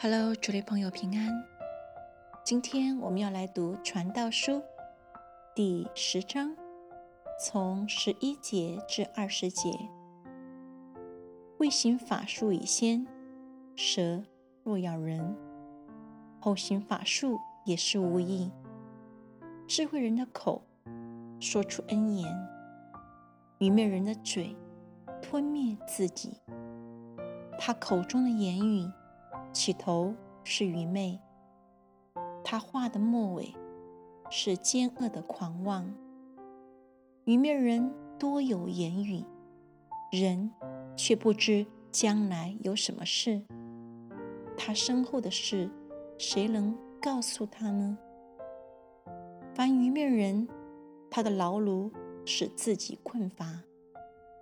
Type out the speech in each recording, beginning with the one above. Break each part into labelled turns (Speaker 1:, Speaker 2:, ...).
Speaker 1: Hello，主内朋友平安。今天我们要来读《传道书》第十章，从十一节至二十节。未行法术以先，蛇若咬人，后行法术也是无益。智慧人的口说出恩言，愚昧人的嘴吞灭自己。他口中的言语。起头是愚昧，他画的末尾是奸恶的狂妄。愚昧人多有言语，人却不知将来有什么事。他身后的事，谁能告诉他呢？凡愚昧人，他的劳碌使自己困乏，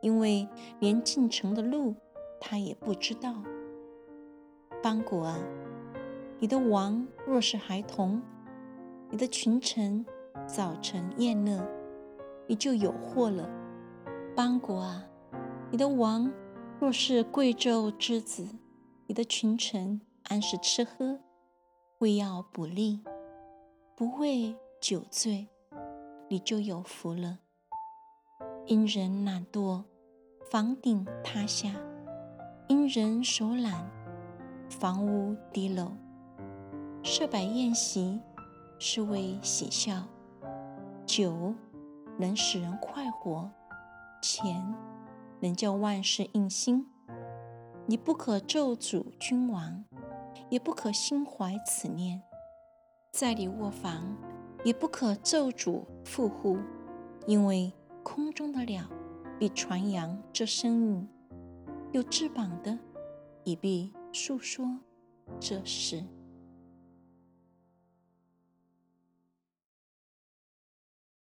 Speaker 1: 因为连进城的路他也不知道。邦国啊，你的王若是孩童，你的群臣早晨宴乐，你就有祸了。邦国啊，你的王若是贵胄之子，你的群臣按时吃喝，为要补力，不为酒醉，你就有福了。因人懒惰，房顶塌下；因人手懒。房屋低楼，设摆宴席是为喜笑，酒能使人快活，钱能叫万事应心。你不可咒诅君王，也不可心怀此念，在你卧房也不可咒诅富户，因为空中的鸟必传扬这声音，有翅膀的也必。诉说这事。